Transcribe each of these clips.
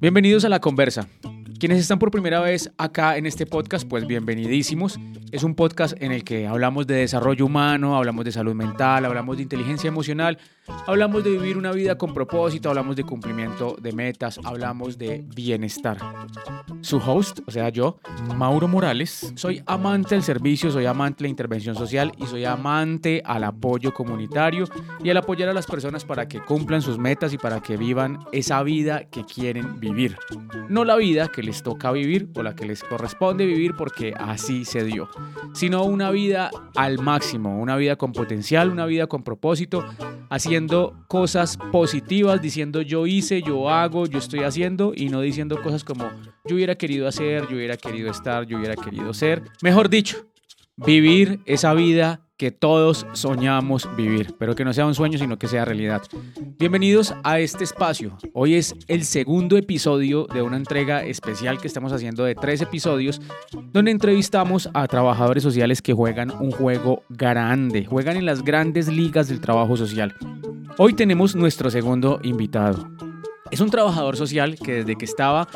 Bienvenidos a La Conversa. Quienes están por primera vez acá en este podcast, pues bienvenidísimos. Es un podcast en el que hablamos de desarrollo humano, hablamos de salud mental, hablamos de inteligencia emocional, hablamos de vivir una vida con propósito, hablamos de cumplimiento de metas, hablamos de bienestar. Su host, o sea yo, Mauro Morales, soy amante del servicio, soy amante de la intervención social y soy amante al apoyo comunitario y al apoyar a las personas para que cumplan sus metas y para que vivan esa vida que quieren vivir. No la vida que les toca vivir o la que les corresponde vivir porque así se dio, sino una vida al máximo, una vida con potencial, una vida con propósito, haciendo cosas positivas, diciendo yo hice, yo hago, yo estoy haciendo y no diciendo cosas como yo hubiera querido hacer, yo hubiera querido estar, yo hubiera querido ser. Mejor dicho, vivir esa vida que todos soñamos vivir, pero que no sea un sueño, sino que sea realidad. Bienvenidos a este espacio. Hoy es el segundo episodio de una entrega especial que estamos haciendo de tres episodios, donde entrevistamos a trabajadores sociales que juegan un juego grande, juegan en las grandes ligas del trabajo social. Hoy tenemos nuestro segundo invitado. Es un trabajador social que desde que estaba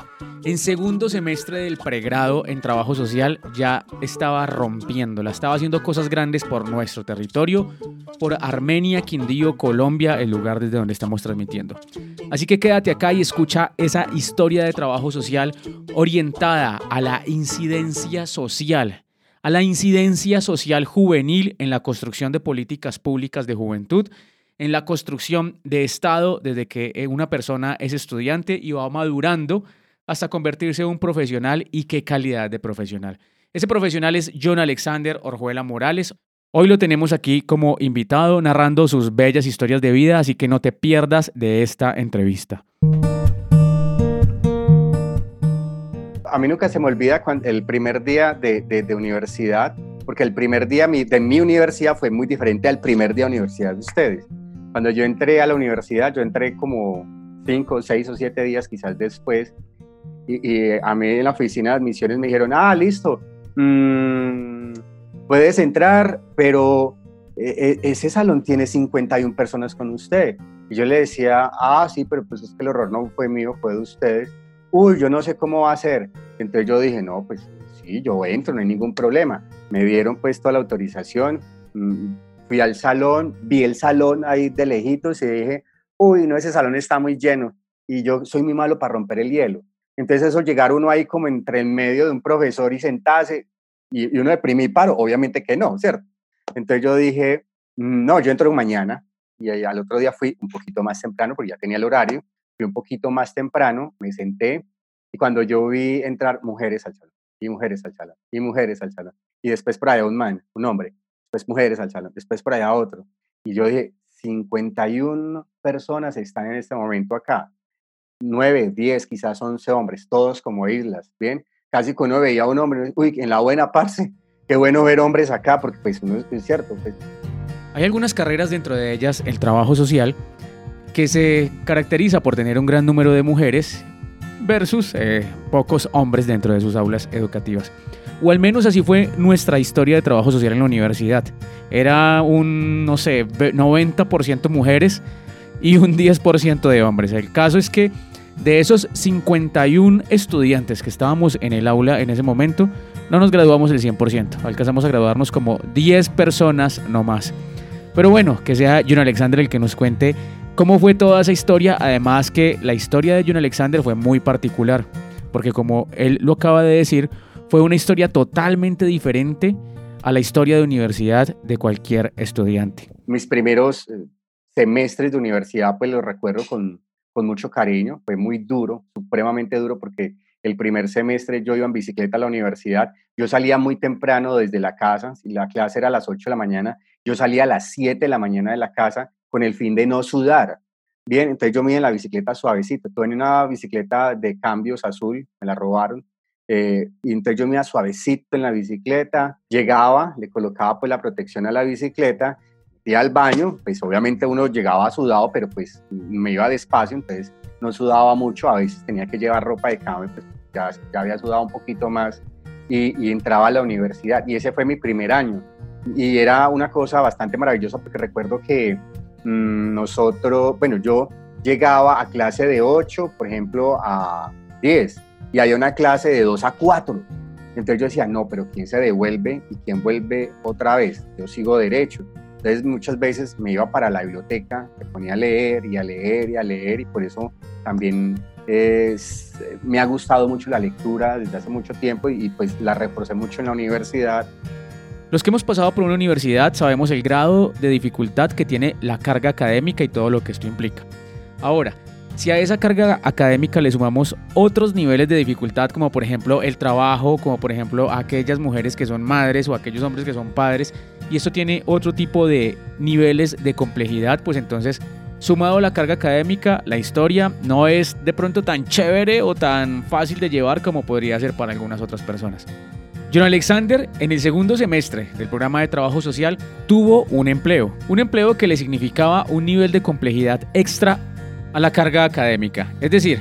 en segundo semestre del pregrado en trabajo social ya estaba rompiéndola, estaba haciendo cosas grandes por nuestro territorio, por Armenia, Quindío, Colombia, el lugar desde donde estamos transmitiendo. Así que quédate acá y escucha esa historia de trabajo social orientada a la incidencia social a la incidencia social juvenil en la construcción de políticas públicas de juventud en la construcción de Estado desde que eh, una persona es estudiante y va madurando hasta convertirse en un profesional y qué calidad de profesional. Ese profesional es John Alexander Orjuela Morales. Hoy lo tenemos aquí como invitado narrando sus bellas historias de vida, así que no te pierdas de esta entrevista. A mí nunca se me olvida el primer día de, universidad, porque el primer día de mi universidad fue muy diferente al primer día de universidad de ustedes. Cuando yo entré a la universidad, yo entré como cinco, seis o siete días quizás después, y, a mí en la oficina de admisiones me dijeron, ah, listo, mm, puedes entrar, pero e, e, ese salón tiene 51 personas con usted. Y yo le decía, ah, sí, pero pues es que el horror no fue mío, fue de ustedes. Uy, yo no sé cómo va a ser. Entonces yo dije, no, pues sí, yo entro, no hay ningún problema. Me dieron pues toda la autorización, mm, fui al salón, vi el salón ahí de lejitos y dije, uy, no, ese salón está muy lleno y yo soy muy malo para romper el hielo. Entonces eso llegar uno ahí como entre el medio de un profesor y sentarse y, uno de paro, obviamente que no, ¿cierto? Entonces yo dije, mm, no, yo entro mañana y al otro día fui un poquito más temprano porque ya tenía el horario, fui un poquito más temprano, me senté y cuando yo vi entrar mujeres al salón y mujeres al salón y mujeres al salón y después por un man, un hombre después mujeres al salón, después por allá otro. Y yo dije, 51 personas están en este momento acá. 9, 10, quizás 11 hombres, todos como islas, ¿bien? Casi que uno veía a un hombre, uy, en la buena parte, qué bueno ver hombres acá, porque pues uno es cierto. Pues. Hay algunas carreras dentro de ellas, el trabajo social, que se caracteriza por tener un gran número de mujeres versus eh, pocos hombres dentro de sus aulas educativas o al menos así fue nuestra historia de trabajo social en la universidad. Era un, no sé, 90% mujeres y un 10% de hombres. El caso es que de esos 51 estudiantes que estábamos en el aula en ese momento, no nos graduamos el 100%, alcanzamos a graduarnos como 10 personas no más. Pero bueno, que sea John Alexander el que nos cuente cómo fue toda esa historia, además que la historia de John Alexander fue muy particular, porque como él lo acaba de decir, fue una historia totalmente diferente a la historia de universidad de cualquier estudiante. Mis primeros eh, semestres de universidad, pues los recuerdo con, con mucho cariño. Fue muy duro, supremamente duro, porque el primer semestre yo iba en bicicleta a la universidad. Yo salía muy temprano desde la casa, si la clase era a las 8 de la mañana, yo salía a las 7 de la mañana de la casa con el fin de no sudar. Bien, entonces yo me en la bicicleta suavecito. Tuve una bicicleta de cambios azul, me la robaron eh, y entonces yo me iba suavecito en la bicicleta, llegaba, le colocaba pues la protección a la bicicleta, iba al baño, pues obviamente uno llegaba sudado, pero pues me iba despacio, entonces no sudaba mucho, a veces tenía que llevar ropa de cama, pues ya, ya había sudado un poquito más y, y, entraba a la universidad y ese fue mi primer año. Y era una cosa bastante maravillosa porque recuerdo que mmm, nosotros, bueno, yo llegaba a clase de 8, por ejemplo, a 10, y había una clase de 2 a 4. Entonces yo decía, no, pero ¿quién se devuelve y quién vuelve otra vez? Yo sigo derecho. Entonces muchas veces me iba para la biblioteca, me ponía a leer y a leer y a leer y por eso también es, me ha gustado mucho la lectura desde hace mucho tiempo y, pues la reforcé mucho en la universidad. Los que hemos pasado por una universidad sabemos el grado de dificultad que tiene la carga académica y todo lo que esto implica. Ahora, si a esa carga académica le sumamos otros niveles de dificultad, como por ejemplo el trabajo, como por ejemplo aquellas mujeres que son madres o aquellos hombres que son padres, y esto tiene otro tipo de niveles de complejidad, pues entonces, sumado a la carga académica, la historia no es de pronto tan chévere o tan fácil de llevar como podría ser para algunas otras personas. John Alexander, en el segundo semestre del programa de trabajo social, tuvo un empleo, un empleo que le significaba un nivel de complejidad extra a la carga académica. Es decir,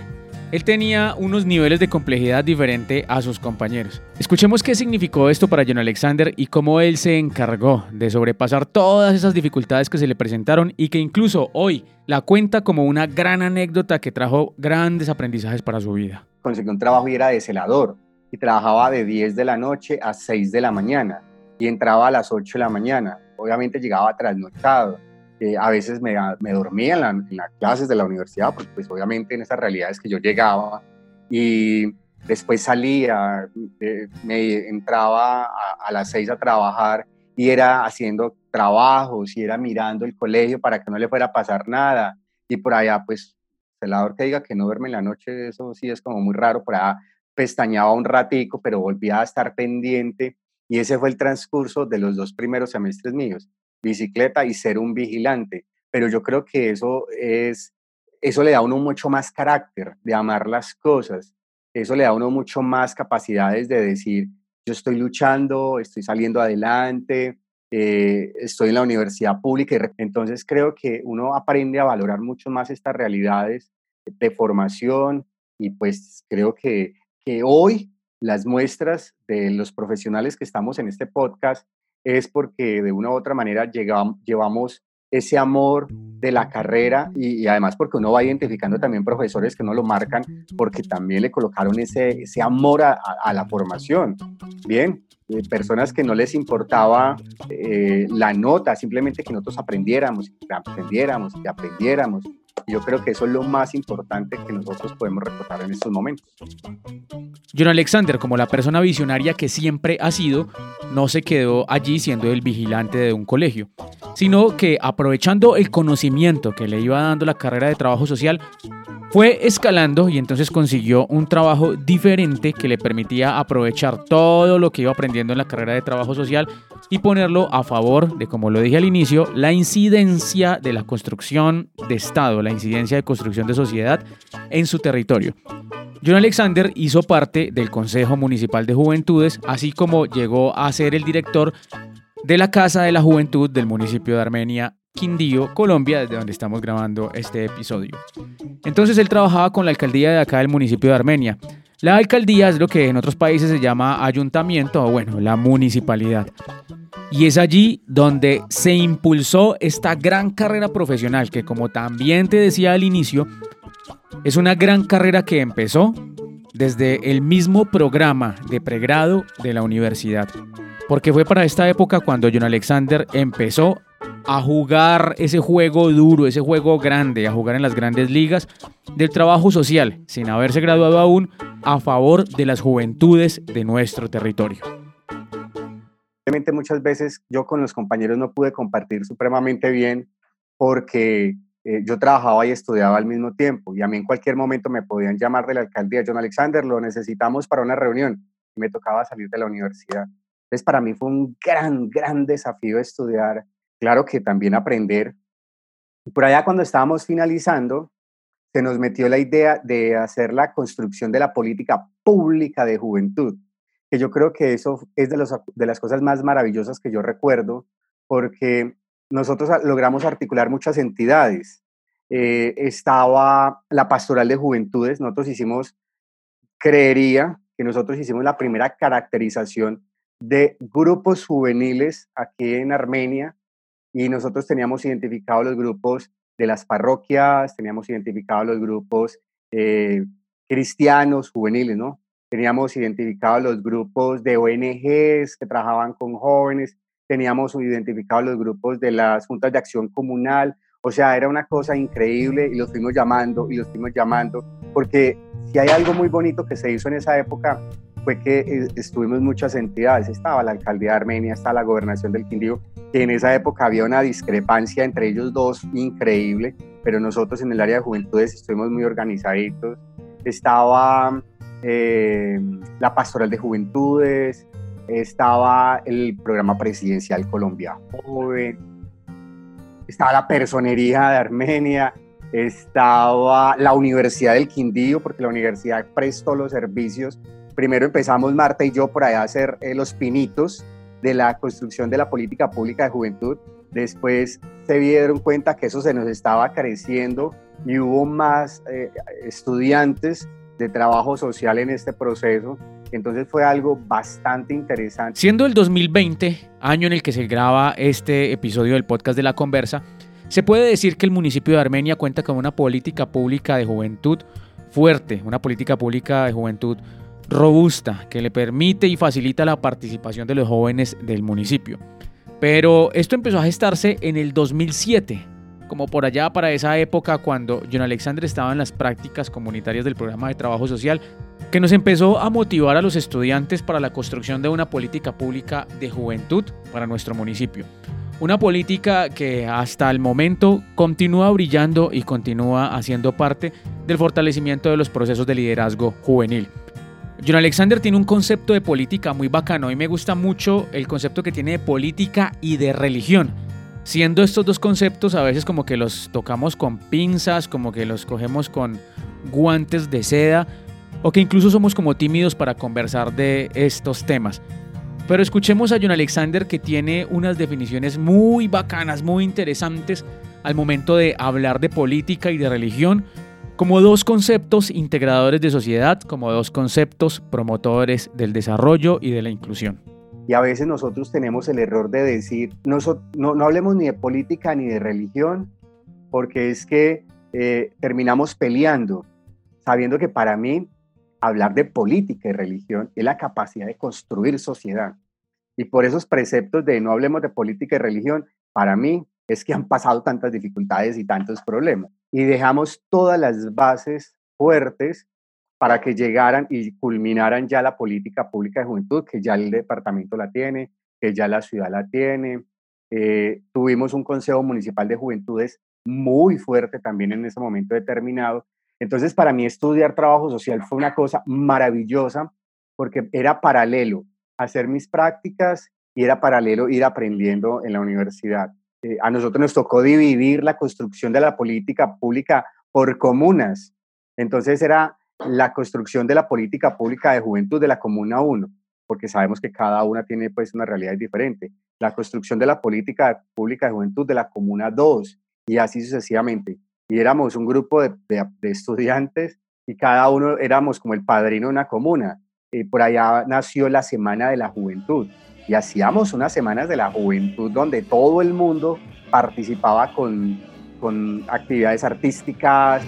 él tenía unos niveles de complejidad diferente a sus compañeros. Escuchemos qué significó esto para John Alexander y cómo él se encargó de sobrepasar todas esas dificultades que se le presentaron y que incluso hoy la cuenta como una gran anécdota que trajo grandes aprendizajes para su vida. Conseguí un trabajo y era de celador y trabajaba de 10 de la noche a 6 de la mañana y entraba a las 8 de la mañana. Obviamente llegaba trasnochado eh, a veces me, me dormía en, las clases de la universidad, porque pues obviamente en esas realidades que yo llegaba y después salía, eh, me entraba a, las seis a trabajar y era haciendo trabajos y era mirando el colegio para que no le fuera a pasar nada. Y por allá, pues, celador que diga que no duerme en la noche, eso sí es como muy raro, por allá pestañaba un ratico, pero volvía a estar pendiente. Y ese fue el transcurso de los dos primeros semestres míos bicicleta y ser un vigilante. Pero yo creo que eso es, eso le da a uno mucho más carácter de amar las cosas. Eso le da a uno mucho más capacidades de decir, yo estoy luchando, estoy saliendo adelante, eh, estoy en la universidad pública. Entonces creo que uno aprende a valorar mucho más estas realidades de formación y pues creo que, que hoy las muestras de los profesionales que estamos en este podcast es porque de una u otra manera llegamos, llevamos ese amor de la carrera y, además porque uno va identificando también profesores que no lo marcan porque también le colocaron ese, ese amor a, la formación. Bien, eh, personas que no les importaba eh, la nota, simplemente que nosotros aprendiéramos, que aprendiéramos, que aprendiéramos. Yo creo que eso es lo más importante que nosotros podemos recordar en estos momentos. John Alexander, como la persona visionaria que siempre ha sido, no se quedó allí siendo el vigilante de un colegio, sino que aprovechando el conocimiento que le iba dando la carrera de trabajo social, fue escalando y entonces consiguió un trabajo diferente que le permitía aprovechar todo lo que iba aprendiendo en la carrera de trabajo social y ponerlo a favor de, como lo dije al inicio, la incidencia de la construcción de Estado, la incidencia de construcción de sociedad en su territorio. John Alexander hizo parte del Consejo Municipal de Juventudes, así como llegó a ser el director de la Casa de la Juventud del municipio de Armenia, Quindío, Colombia, desde donde estamos grabando este episodio. Entonces él trabajaba con la alcaldía de acá del municipio de Armenia. La alcaldía es lo que en otros países se llama ayuntamiento o bueno, la municipalidad. Y es allí donde se impulsó esta gran carrera profesional que como también te decía al inicio, es una gran carrera que empezó desde el mismo programa de pregrado de la universidad. Porque fue para esta época cuando John Alexander empezó a jugar ese juego duro, ese juego grande, a jugar en las grandes ligas del trabajo social, sin haberse graduado aún, a favor de las juventudes de nuestro territorio. Obviamente muchas veces yo con los compañeros no pude compartir supremamente bien porque eh, yo trabajaba y estudiaba al mismo tiempo y a mí en cualquier momento me podían llamar de la alcaldía, John Alexander, lo necesitamos para una reunión y me tocaba salir de la universidad. Entonces para mí fue un gran, gran desafío estudiar claro que también aprender. Por allá cuando estábamos finalizando, se nos metió la idea de hacer la construcción de la política pública de juventud, que yo creo que eso es de, los, de las cosas más maravillosas que yo recuerdo, porque nosotros logramos articular muchas entidades. Eh, estaba la Pastoral de Juventudes, nosotros hicimos, creería que nosotros hicimos la primera caracterización de grupos juveniles aquí en Armenia y nosotros teníamos identificados los grupos de las parroquias, teníamos identificados los grupos eh, cristianos, juveniles, ¿no? Teníamos identificados los grupos de ONGs que trabajaban con jóvenes, teníamos identificados los grupos de las juntas de acción comunal, o sea, era una cosa increíble y los fuimos llamando y los fuimos llamando, porque si hay algo muy bonito que se hizo en esa época fue que eh, estuvimos muchas entidades, estaba la alcaldía de Armenia, estaba la gobernación del Quindío, que en esa época había una discrepancia entre ellos dos increíble, pero nosotros en el área de juventudes estuvimos muy organizaditos, estaba eh, la pastoral de juventudes, estaba el programa presidencial Colombia Joven, estaba la personería de Armenia, estaba la Universidad del Quindío, porque la universidad prestó los servicios. Primero empezamos Marta y yo por allá a hacer eh, los pinitos de la construcción de la política pública de juventud. Después se dieron cuenta que eso se nos estaba creciendo y hubo más eh, estudiantes de trabajo social en este proceso. Entonces fue algo bastante interesante. Siendo el 2020, año en el que se graba este episodio del podcast de la conversa, se puede decir que el municipio de Armenia cuenta con una política pública de juventud fuerte, una política pública de juventud robusta que le permite y facilita la participación de los jóvenes del municipio. Pero esto empezó a gestarse en el 2007, como por allá para esa época cuando John Alexander estaba en las prácticas comunitarias del programa de trabajo social, que nos empezó a motivar a los estudiantes para la construcción de una política pública de juventud para nuestro municipio. Una política que hasta el momento continúa brillando y continúa haciendo parte del fortalecimiento de los procesos de liderazgo juvenil. John Alexander tiene un concepto de política muy bacano y me gusta mucho el concepto que tiene de política y de religión siendo estos dos conceptos a veces como que los tocamos con pinzas, como que los cogemos con guantes de seda, o que incluso somos como tímidos para conversar de estos temas. Pero escuchemos a John Alexander que tiene unas definiciones muy bacanas, muy interesantes al momento de hablar de política y de religión como dos conceptos integradores de sociedad, como dos conceptos promotores del desarrollo y de la inclusión. Y a veces nosotros tenemos el error de decir, no, no, hablemos ni de política ni de religión, porque es que eh, terminamos peleando, sabiendo que para mí hablar de política y religión es la capacidad de construir sociedad. Y por esos preceptos de no hablemos de política y religión, para mí es que han pasado tantas dificultades y tantos problemas. Y dejamos todas las bases fuertes para que llegaran y culminaran ya la política pública de juventud, que ya el departamento la tiene, que ya la ciudad la tiene. Eh, tuvimos un consejo municipal de juventudes muy fuerte también en ese momento determinado. Entonces, para mí estudiar trabajo social fue una cosa maravillosa porque era paralelo hacer mis prácticas y era paralelo ir aprendiendo en la universidad. Eh, a nosotros nos tocó dividir la construcción de la política pública por comunas. Entonces era la construcción de la política pública de juventud de la Comuna 1, porque sabemos que cada una tiene pues una realidad diferente. La construcción de la política pública de juventud de la Comuna 2 y así sucesivamente. Y éramos un grupo de, estudiantes y cada uno éramos como el padrino de una comuna. Y por allá nació la Semana de la Juventud. Y hacíamos unas semanas de la juventud donde todo el mundo participaba con, con actividades artísticas,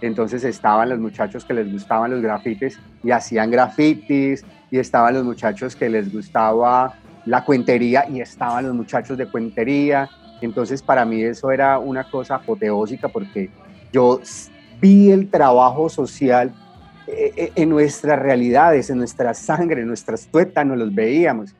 Entonces estaban los muchachos que les gustaban los grafitis y hacían grafitis, y estaban los muchachos que les gustaba la cuentería y estaban los muchachos de cuentería. Entonces para mí eso era una cosa apoteósica porque yo vi el trabajo social eh, eh, en nuestras realidades, en nuestra sangre, en nuestras tuétanos, los veíamos.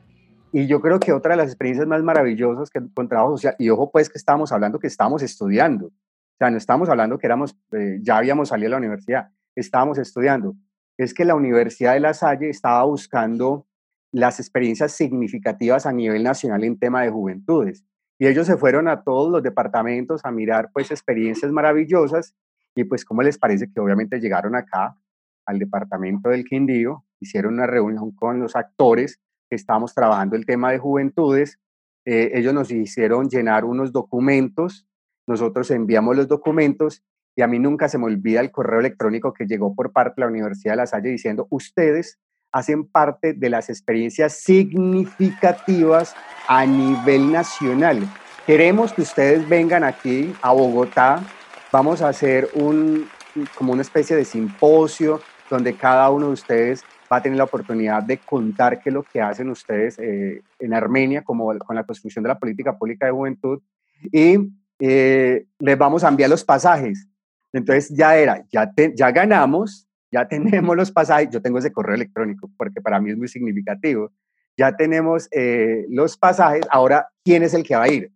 Y yo creo que otra de las experiencias más maravillosas que con trabajo social, y ojo pues que estábamos hablando que estábamos estudiando, o sea, no estamos hablando que éramos, eh, ya habíamos salido de la universidad, estábamos estudiando. Es que la Universidad de La Salle estaba buscando las experiencias significativas a nivel nacional en tema de juventudes. Y ellos se fueron a todos los departamentos a mirar pues experiencias maravillosas y pues cómo les parece que obviamente llegaron acá al departamento del Quindío, hicieron una reunión con los actores que estábamos trabajando el tema de juventudes, eh, ellos nos hicieron llenar unos documentos nosotros enviamos los documentos y a mí nunca se me olvida el correo electrónico que llegó por parte de la Universidad de La Salle diciendo, ustedes hacen parte de las experiencias significativas a nivel nacional. Queremos que ustedes vengan aquí a Bogotá. Vamos a hacer un, como una especie de simposio donde cada uno de ustedes va a tener la oportunidad de contar qué es lo que hacen ustedes eh, en Armenia como con la construcción de la política pública de juventud y eh, les vamos a enviar los pasajes. Entonces ya era, ya, ganamos, ya tenemos los pasajes, yo tengo ese correo electrónico porque para mí es muy significativo, ya tenemos eh, los pasajes, ahora, ¿quién es el que va a ir?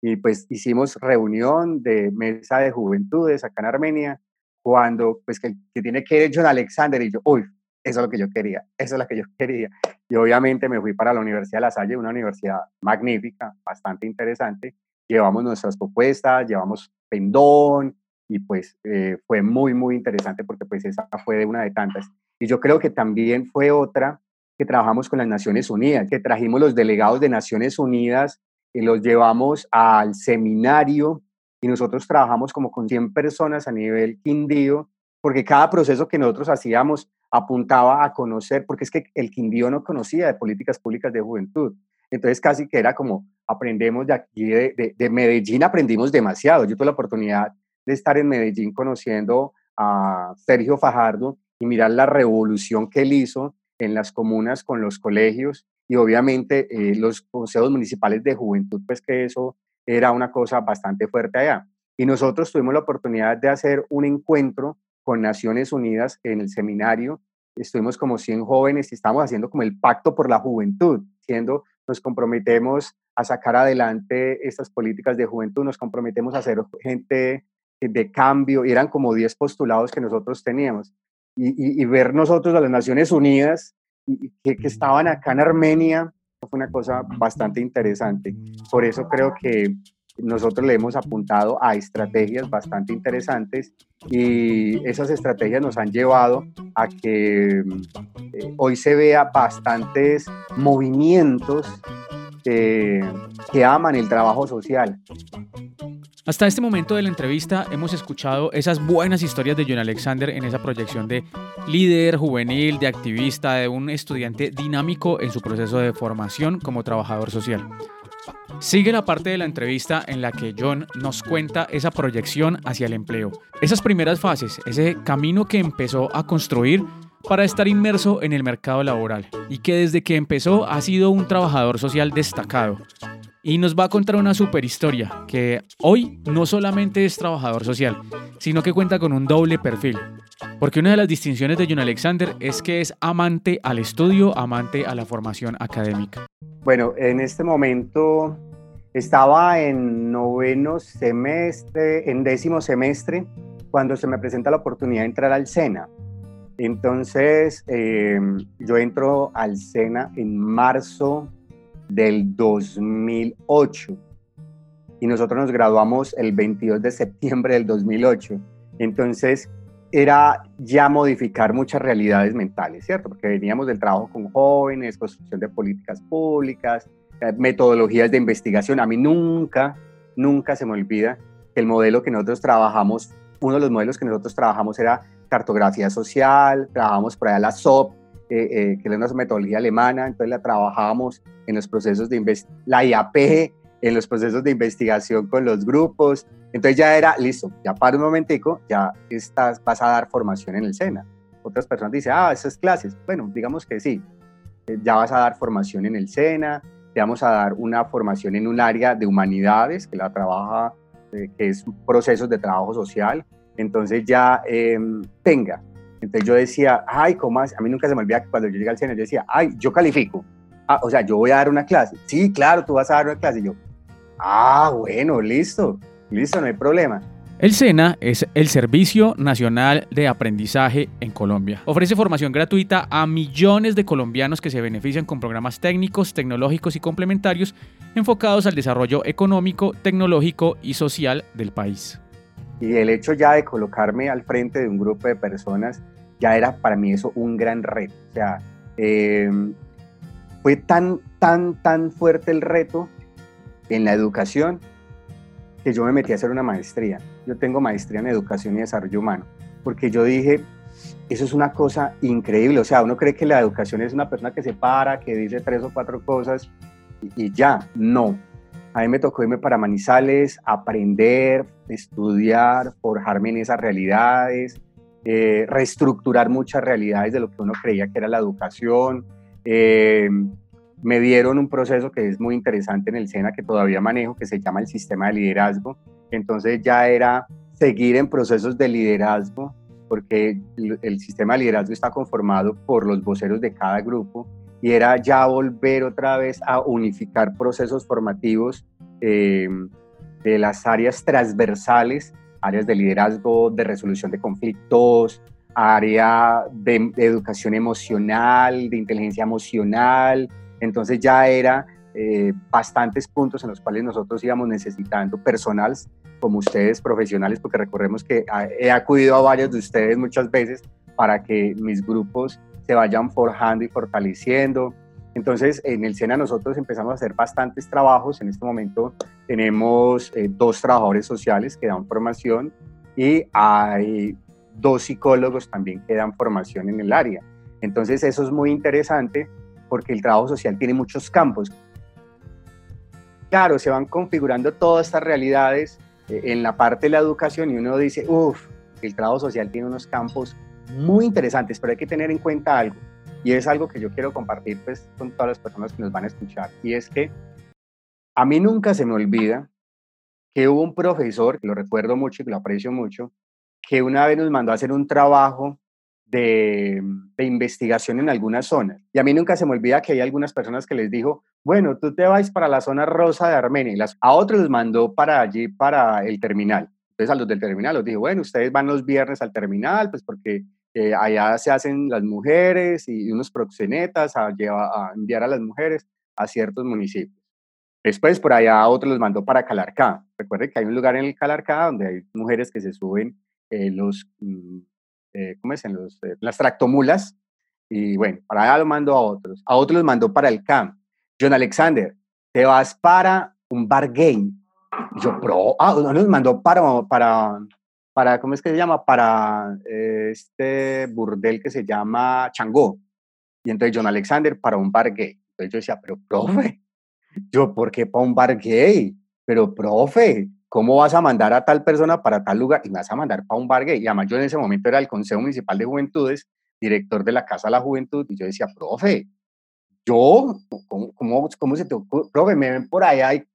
Y pues hicimos reunión de mesa de juventudes acá en Armenia, cuando pues que, que tiene que ir John Alexander y yo, uy, eso es lo que yo quería, eso es lo que yo quería. Y obviamente me fui para la Universidad de La Salle, una universidad magnífica, bastante interesante. Llevamos nuestras propuestas, llevamos pendón y pues eh, fue muy, muy interesante porque pues esa fue una de tantas. Y yo creo que también fue otra que trabajamos con las Naciones Unidas, que trajimos los delegados de Naciones Unidas y los llevamos al seminario y nosotros trabajamos como con 100 personas a nivel Quindío, porque cada proceso que nosotros hacíamos apuntaba a conocer, porque es que el Quindío no conocía de políticas públicas de juventud. Entonces casi que era como aprendemos de aquí, de, de, Medellín aprendimos demasiado. Yo tuve la oportunidad de estar en Medellín conociendo a Sergio Fajardo y mirar la revolución que él hizo en las comunas con los colegios y obviamente eh, los consejos municipales de juventud, pues que eso era una cosa bastante fuerte allá. Y nosotros tuvimos la oportunidad de hacer un encuentro con Naciones Unidas en el seminario. Estuvimos como 100 jóvenes y estamos haciendo como el pacto por la juventud, siendo nos comprometemos a sacar adelante estas políticas de juventud, nos comprometemos a ser gente de cambio, y eran como 10 postulados que nosotros teníamos. Y, ver nosotros a las Naciones Unidas que, que estaban acá en Armenia, fue una cosa bastante interesante. Por eso creo que nosotros le hemos apuntado a estrategias bastante interesantes y esas estrategias nos han llevado a que eh, hoy se vea bastantes movimientos que aman el trabajo social. Hasta este momento de la entrevista hemos escuchado esas buenas historias de John Alexander en esa proyección de líder juvenil, de activista, de un estudiante dinámico en su proceso de formación como trabajador social. Sigue la parte de la entrevista en la que John nos cuenta esa proyección hacia el empleo, esas primeras fases, ese camino que empezó a construir para estar inmerso en el mercado laboral y que desde que empezó ha sido un trabajador social destacado. Y nos va a contar una super historia que hoy no solamente es trabajador social, sino que cuenta con un doble perfil. Porque una de las distinciones de John Alexander es que es amante al estudio, amante a la formación académica. Bueno, en este momento estaba en noveno semestre, en décimo semestre, cuando se me presenta la oportunidad de entrar al SENA. Entonces, em, yo entro al SENA en marzo del 2008 y nosotros nos graduamos el 22 de septiembre del 2008. Entonces, era ya modificar muchas realidades mentales, ¿cierto? Porque veníamos del trabajo con jóvenes, construcción de políticas públicas, eh, metodologías de investigación. A mí nunca, nunca se me olvida que el modelo que nosotros trabajamos, uno de los modelos que nosotros trabajamos era cartografía social, trabajamos por allá la SOP, eh, eh, que es una metodología alemana, entonces la trabajábamos en los procesos de la IAP, en los procesos de investigación con los grupos. Entonces ya era, listo, ya para un momentico, ya estás, vas a dar formación en el SENA. Otras personas dicen, ah, esas clases. Bueno, digamos que sí, eh, ya vas a dar formación en el SENA, te vamos a dar una formación en un área de humanidades que la trabaja, eh, que es procesos de trabajo social. Entonces ya em, tenga. Entonces yo decía, ay, ¿cómo A mí nunca se me olvida que cuando yo llegué al SENA, yo decía, ay, yo califico. Ah, o sea, yo voy a dar una clase. Sí, claro, tú vas a dar una clase. Y yo, Ah, bueno, listo, listo, no hay problema. El SENA es el Servicio Nacional de Aprendizaje en Colombia. Ofrece formación gratuita a millones de colombianos que se benefician con programas técnicos, tecnológicos y complementarios enfocados al desarrollo económico, tecnológico y social del país. Y el hecho ya de colocarme al frente de un grupo de personas ya era para mí eso un gran reto. O sea, em, fue tan, tan, tan fuerte el reto en la educación que yo me metí a hacer una maestría. Yo tengo maestría en educación y desarrollo humano, porque yo dije, eso es una cosa increíble. O sea, uno cree que la educación es una persona que se para, que dice tres o cuatro cosas y, ya. No. A mí me tocó irme para Manizales, aprender, estudiar, forjarme en esas realidades, eh, reestructurar muchas realidades de lo que uno creía que era la educación. Eh, me dieron un proceso que es muy interesante en el SENA que todavía manejo, que se llama el sistema de liderazgo. Entonces ya era seguir en procesos de liderazgo, porque el, sistema de liderazgo está conformado por los voceros de cada grupo y era ya volver otra vez a unificar procesos formativos eh, de las áreas transversales, áreas de liderazgo, de resolución de conflictos, área de educación emocional, de inteligencia emocional, entonces ya era eh, bastantes puntos en los cuales nosotros íbamos necesitando personales como ustedes, profesionales, porque recordemos que he acudido a varios de ustedes muchas veces para que mis grupos se vayan forjando y fortaleciendo. Entonces, en el SENA nosotros empezamos a hacer bastantes trabajos. En este momento tenemos eh, dos trabajadores sociales que dan formación y hay dos psicólogos también que dan formación en el área. Entonces, eso es muy interesante porque el trabajo social tiene muchos campos. Claro, se van configurando todas estas realidades eh, en la parte de la educación y uno dice, uff, el trabajo social tiene unos campos muy interesantes, pero hay que tener en cuenta algo, y es algo que yo quiero compartir pues, con todas las personas que nos van a escuchar, y es que a mí nunca se me olvida que hubo un profesor, que lo recuerdo mucho y que lo aprecio mucho, que una vez nos mandó a hacer un trabajo de, investigación en algunas zonas. Y a mí nunca se me olvida que hay algunas personas que les dijo, bueno, tú te vas para la zona rosa de Armenia. Y las, a otros los mandó para allí, para el terminal. Entonces a los del terminal los dijo, bueno, ustedes van los viernes al terminal, pues porque eh, allá se hacen las mujeres y unos proxenetas a, a enviar a las mujeres a ciertos municipios. Después por allá a otros los mandó para Calarcá. Recuerden que hay un lugar en el Calarcá donde hay mujeres que se suben eh, los mm, eh, ¿cómo es? En los, eh, las tractomulas. Y bueno, para allá lo mando a otros. A otros los mandó para el camp. John Alexander, te vas para un bar gay. Y yo, pero, ah, uno nos mandó para, para, para, ¿cómo es que se llama? Para eh, este burdel que se llama Changó. Y entonces John Alexander para un bar gay. Entonces yo decía, pero profe, yo, ¿por qué para un bar gay? Pero profe, ¿cómo vas a mandar a tal persona para tal lugar? Y me vas a mandar para un bar gay. Y además yo en ese momento era el Consejo Municipal de Juventudes, director de la Casa de la Juventud, y yo decía, profe, yo, ¿cómo, cómo, se te ocurre? Profe, me ven por allá y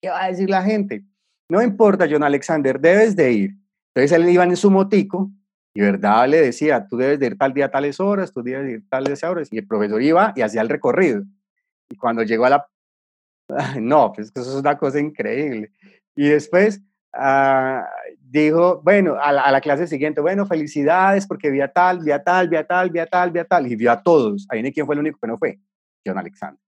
¿qué va a decir la gente? No importa, John Alexander, debes de ir. Entonces él iba en su motico y verdad le decía, tú debes de ir tal día a tales horas, tú debes de ir tales horas. Y el profesor iba y hacía el recorrido. Y cuando llegó a la... No, pues eso es una cosa increíble. Y después ah, dijo, bueno, a la, clase siguiente, bueno, felicidades porque vi a tal, vi a tal, vi a tal, vi a tal, vi a tal, y vio a todos. Ahí ni quién fue el único que no fue, John Alexander.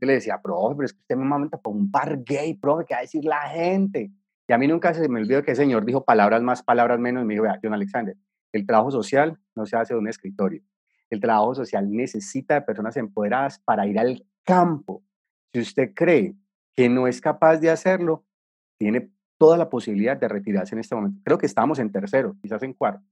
Yo le decía, profe, pero es que usted me manda para un bar gay, profe, ¿qué va a decir la gente? Y a mí nunca se me olvidó que el señor dijo palabras más, palabras menos, y me dijo, vea, John Alexander, el trabajo social no se hace de un escritorio. El trabajo social necesita de personas empoderadas para ir al campo. Si usted cree que no es capaz de hacerlo, tiene toda la posibilidad de retirarse en este momento. Creo que estamos en tercero, quizás en cuarto.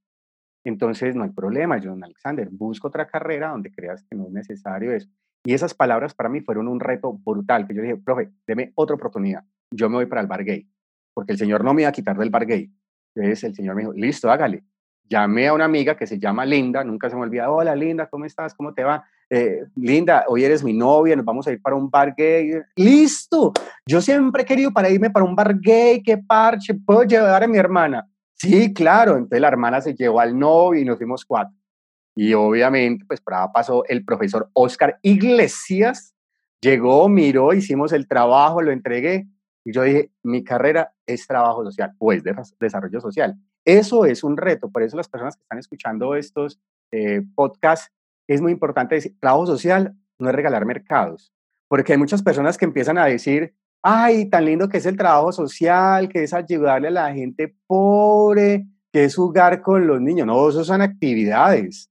Entonces, no hay problema, John Alexander, busca otra carrera donde creas que no es necesario eso. Y esas palabras para mí fueron un reto brutal, que yo dije, profe, deme otra oportunidad. Yo me voy para el bar gay, porque el señor no me iba a quitar del bar gay. Entonces el señor me dijo, listo, hágale. Llamé a una amiga que se llama Linda, nunca se me olvida, hola Linda, ¿cómo estás? ¿Cómo te va? Eh, linda, hoy eres mi novia, nos vamos a ir para un bar gay. Listo, yo siempre he querido para irme para un bar gay, qué parche, ¿puedo llevar a mi hermana? Sí, claro, entonces la hermana se llevó al novio y nos fuimos cuatro. Y obviamente, pues para pasó el profesor Oscar Iglesias, llegó, miró, hicimos el trabajo, lo entregué. Y yo dije, mi carrera es trabajo social, pues de desarrollo social. Eso es un reto, por eso las personas que están escuchando estos eh, podcasts es muy importante decir, trabajo social no es regalar mercados, porque hay muchas personas que empiezan a decir, ay, tan lindo que es el trabajo social, que es ayudarle a la gente pobre, que es jugar con los niños. No, eso son actividades.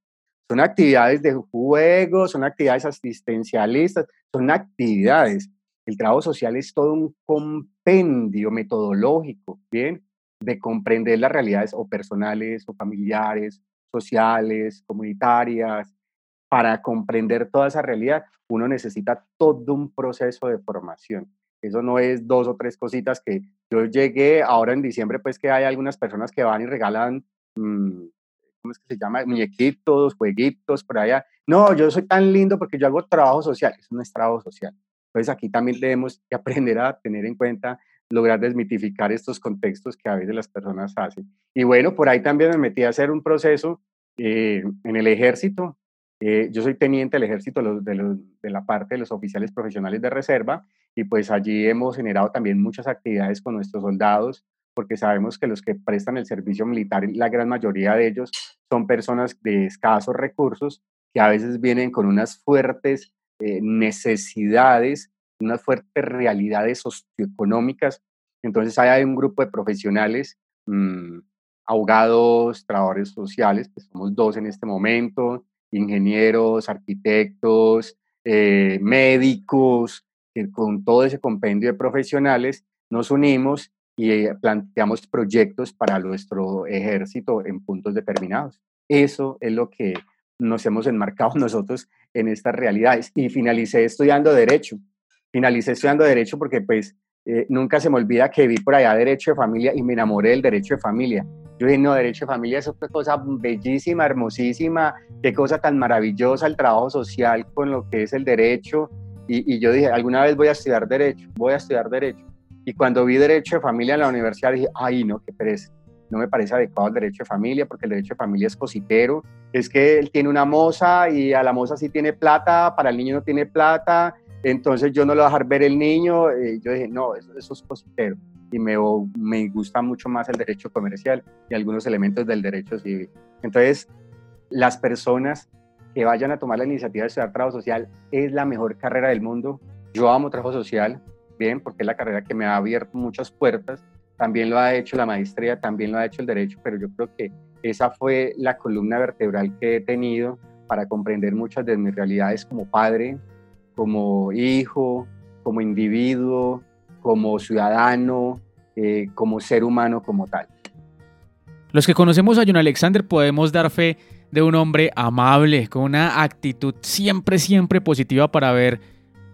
Son actividades de juego, son actividades asistencialistas, son actividades. El trabajo social es todo un compendio metodológico, ¿bien? De comprender las realidades o personales o familiares sociales, comunitarias. Para comprender toda esa realidad, uno necesita todo un proceso de formación. Eso no es dos o tres cositas que yo llegué ahora en diciembre, pues que hay algunas personas que van y regalan, mm, ¿cómo es que se llama? Muñequitos, jueguitos, por allá. No, yo soy tan lindo porque yo hago trabajo social. Eso no es trabajo social. Entonces aquí también debemos aprender a tener en cuenta, lograr desmitificar estos contextos que a veces las personas hacen. Y bueno, por ahí también me metí a hacer un proceso eh, en el ejército. Eh, yo soy teniente del ejército de, de, la parte de los oficiales profesionales de reserva y pues allí hemos generado también muchas actividades con nuestros soldados porque sabemos que los que prestan el servicio militar, la gran mayoría de ellos son personas de escasos recursos que a veces vienen con unas fuertes eh, necesidades, unas fuertes realidades socioeconómicas. Entonces hay un grupo de profesionales, mmm, abogados, trabajadores sociales, que somos dos en este momento, ingenieros, arquitectos, eh, médicos, que con todo ese compendio de profesionales nos unimos y eh, planteamos proyectos para nuestro ejército en puntos determinados. Eso es lo que nos hemos enmarcado nosotros en estas realidades. Y finalicé estudiando Derecho. Finalicé estudiando Derecho porque pues eh, nunca se me olvida que vi por allá Derecho de Familia y me enamoré del Derecho de Familia. Yo dije, no, Derecho de Familia es otra cosa bellísima, hermosísima, qué cosa tan maravillosa el trabajo social con lo que es el derecho. Y, y yo dije, alguna vez voy a estudiar Derecho, voy a estudiar Derecho. Y cuando vi Derecho de Familia en la universidad dije, ay, no, qué pereza no me parece adecuado el derecho de familia, porque el derecho de familia es cositero. Es que él tiene una moza y a la moza sí tiene plata, para el niño no tiene plata, entonces yo no le voy a dejar ver el niño. Y yo dije, no, eso, es cositero. Y me, me gusta mucho más el derecho comercial y algunos elementos del derecho civil. Entonces, las personas que vayan a tomar la iniciativa de estudiar trabajo social es la mejor carrera del mundo. Yo amo trabajo social, bien, porque es la carrera que me ha abierto muchas puertas también lo ha hecho la maestría, también lo ha hecho el derecho, pero yo creo que esa fue la columna vertebral que he tenido para comprender muchas de mis realidades como padre, como hijo, como individuo, como ciudadano, eh, como ser humano como tal. Los que conocemos a John Alexander podemos dar fe de un hombre amable, con una actitud siempre, siempre positiva para ver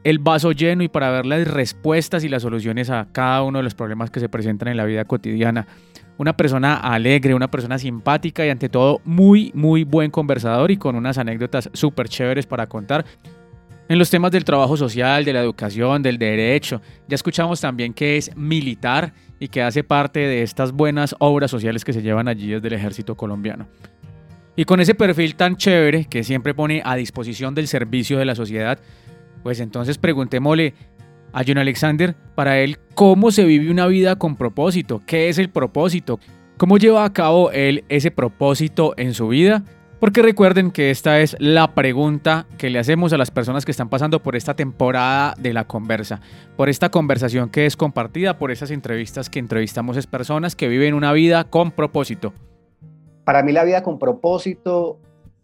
el vaso lleno y para ver las respuestas y las soluciones a cada uno de los problemas que se presentan en la vida cotidiana. Una persona alegre, una persona simpática y ante todo muy, muy buen conversador y con unas anécdotas súper chéveres para contar. En los temas del trabajo social, de la educación, del derecho, ya escuchamos también que es militar y que hace parte de estas buenas obras sociales que se llevan allí desde el ejército colombiano. Y con ese perfil tan chévere que siempre pone a disposición del servicio de la sociedad, pues entonces preguntémosle a John Alexander para él cómo se vive una vida con propósito, qué es el propósito, cómo lleva a cabo él ese propósito en su vida. Porque recuerden que esta es la pregunta que le hacemos a las personas que están pasando por esta temporada de la conversa, por esta conversación que es compartida, por esas entrevistas que entrevistamos a personas que viven una vida con propósito. Para mí la vida con propósito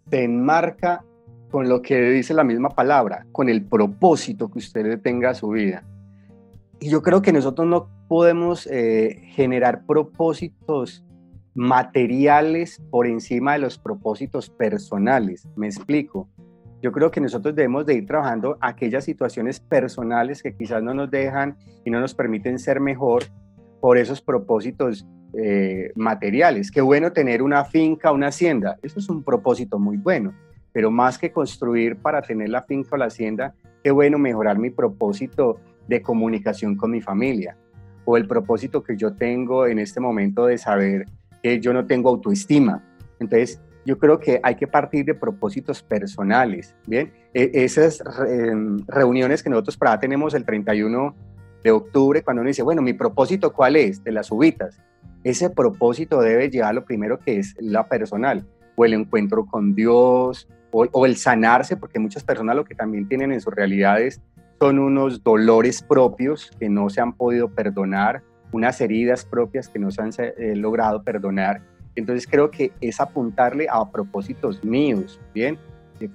se enmarca con lo que dice la misma palabra, con el propósito que usted tenga a su vida. Y yo creo que nosotros no podemos eh, generar propósitos materiales por encima de los propósitos personales. Me explico. Yo creo que nosotros debemos de ir trabajando aquellas situaciones personales que quizás no nos dejan y no nos permiten ser mejor por esos propósitos eh, materiales. Qué bueno tener una finca, una hacienda. Eso es un propósito muy bueno pero más que construir para tener la finca o la hacienda, qué bueno mejorar mi propósito de comunicación con mi familia o el propósito que yo tengo en este momento de saber que yo no tengo autoestima. Entonces, yo creo que hay que partir de propósitos personales, ¿bien? E, esas em, reuniones que nosotros para tenemos el 31 de octubre, cuando uno dice, bueno, mi propósito cuál es, de las ubitas, ese propósito debe llevar lo primero que es la personal, o el encuentro con Dios, o, el sanarse, porque muchas personas lo que también tienen en sus realidades son unos dolores propios que no se han podido perdonar, unas heridas propias que no se han eh, logrado perdonar. Entonces creo que es apuntarle a propósitos míos, ¿bien?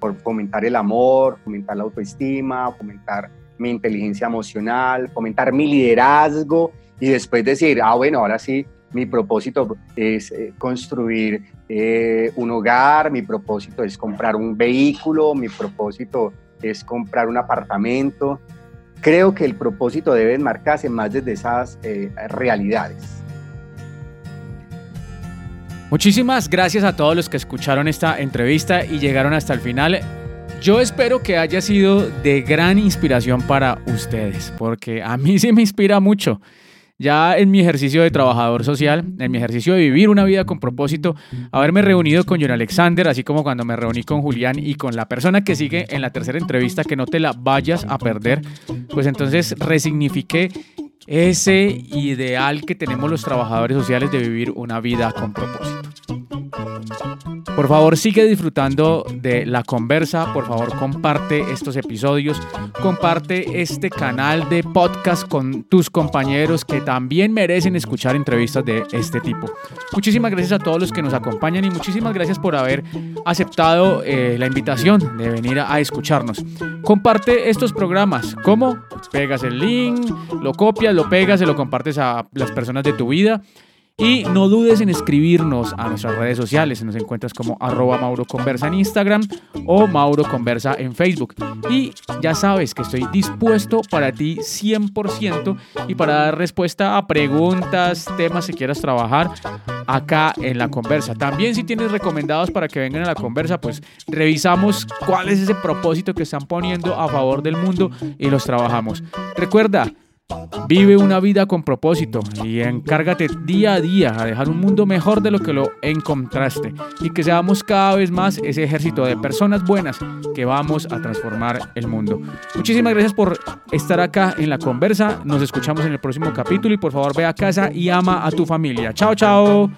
por fomentar el amor, fomentar la autoestima, fomentar mi inteligencia emocional, fomentar mi liderazgo y después decir, ah, bueno, ahora sí, mi propósito es eh, construir eh, un hogar, mi propósito es comprar un vehículo, mi propósito es comprar un apartamento. Creo que el propósito debe enmarcarse más desde esas eh, realidades. Muchísimas gracias a todos los que escucharon esta entrevista y llegaron hasta el final. Yo espero que haya sido de gran inspiración para ustedes, porque a mí sí me inspira mucho. Ya en mi ejercicio de trabajador social, en mi ejercicio de vivir una vida con propósito, haberme reunido con John Alexander, así como cuando me reuní con Julián y con la persona que sigue en la tercera entrevista, que no te la vayas a perder, pues entonces resignifiqué ese ideal que tenemos los trabajadores sociales de vivir una vida con propósito. Por favor, sigue disfrutando de la conversa. Por favor, comparte estos episodios. Comparte este canal de podcast con tus compañeros que también merecen escuchar entrevistas de este tipo. Muchísimas gracias a todos los que nos acompañan y muchísimas gracias por haber aceptado eh, la invitación de venir a, escucharnos. Comparte estos programas. ¿Cómo? Pegas el link, lo copias, lo pegas, se lo compartes a las personas de tu vida. Y no dudes en escribirnos a nuestras redes sociales. Nos encuentras como arroba Mauro Conversa en Instagram o Mauro Conversa en Facebook. Y ya sabes que estoy dispuesto para ti 100% y para dar respuesta a preguntas, temas que quieras trabajar acá en la conversa. También si tienes recomendados para que vengan a la conversa, pues revisamos cuál es ese propósito que están poniendo a favor del mundo y los trabajamos. Recuerda, Vive una vida con propósito y encárgate día a día a dejar un mundo mejor de lo que lo encontraste y que seamos cada vez más ese ejército de personas buenas que vamos a transformar el mundo. Muchísimas gracias por estar acá en la conversa. Nos escuchamos en el próximo capítulo y por favor ve a casa y ama a tu familia. Chao, chao.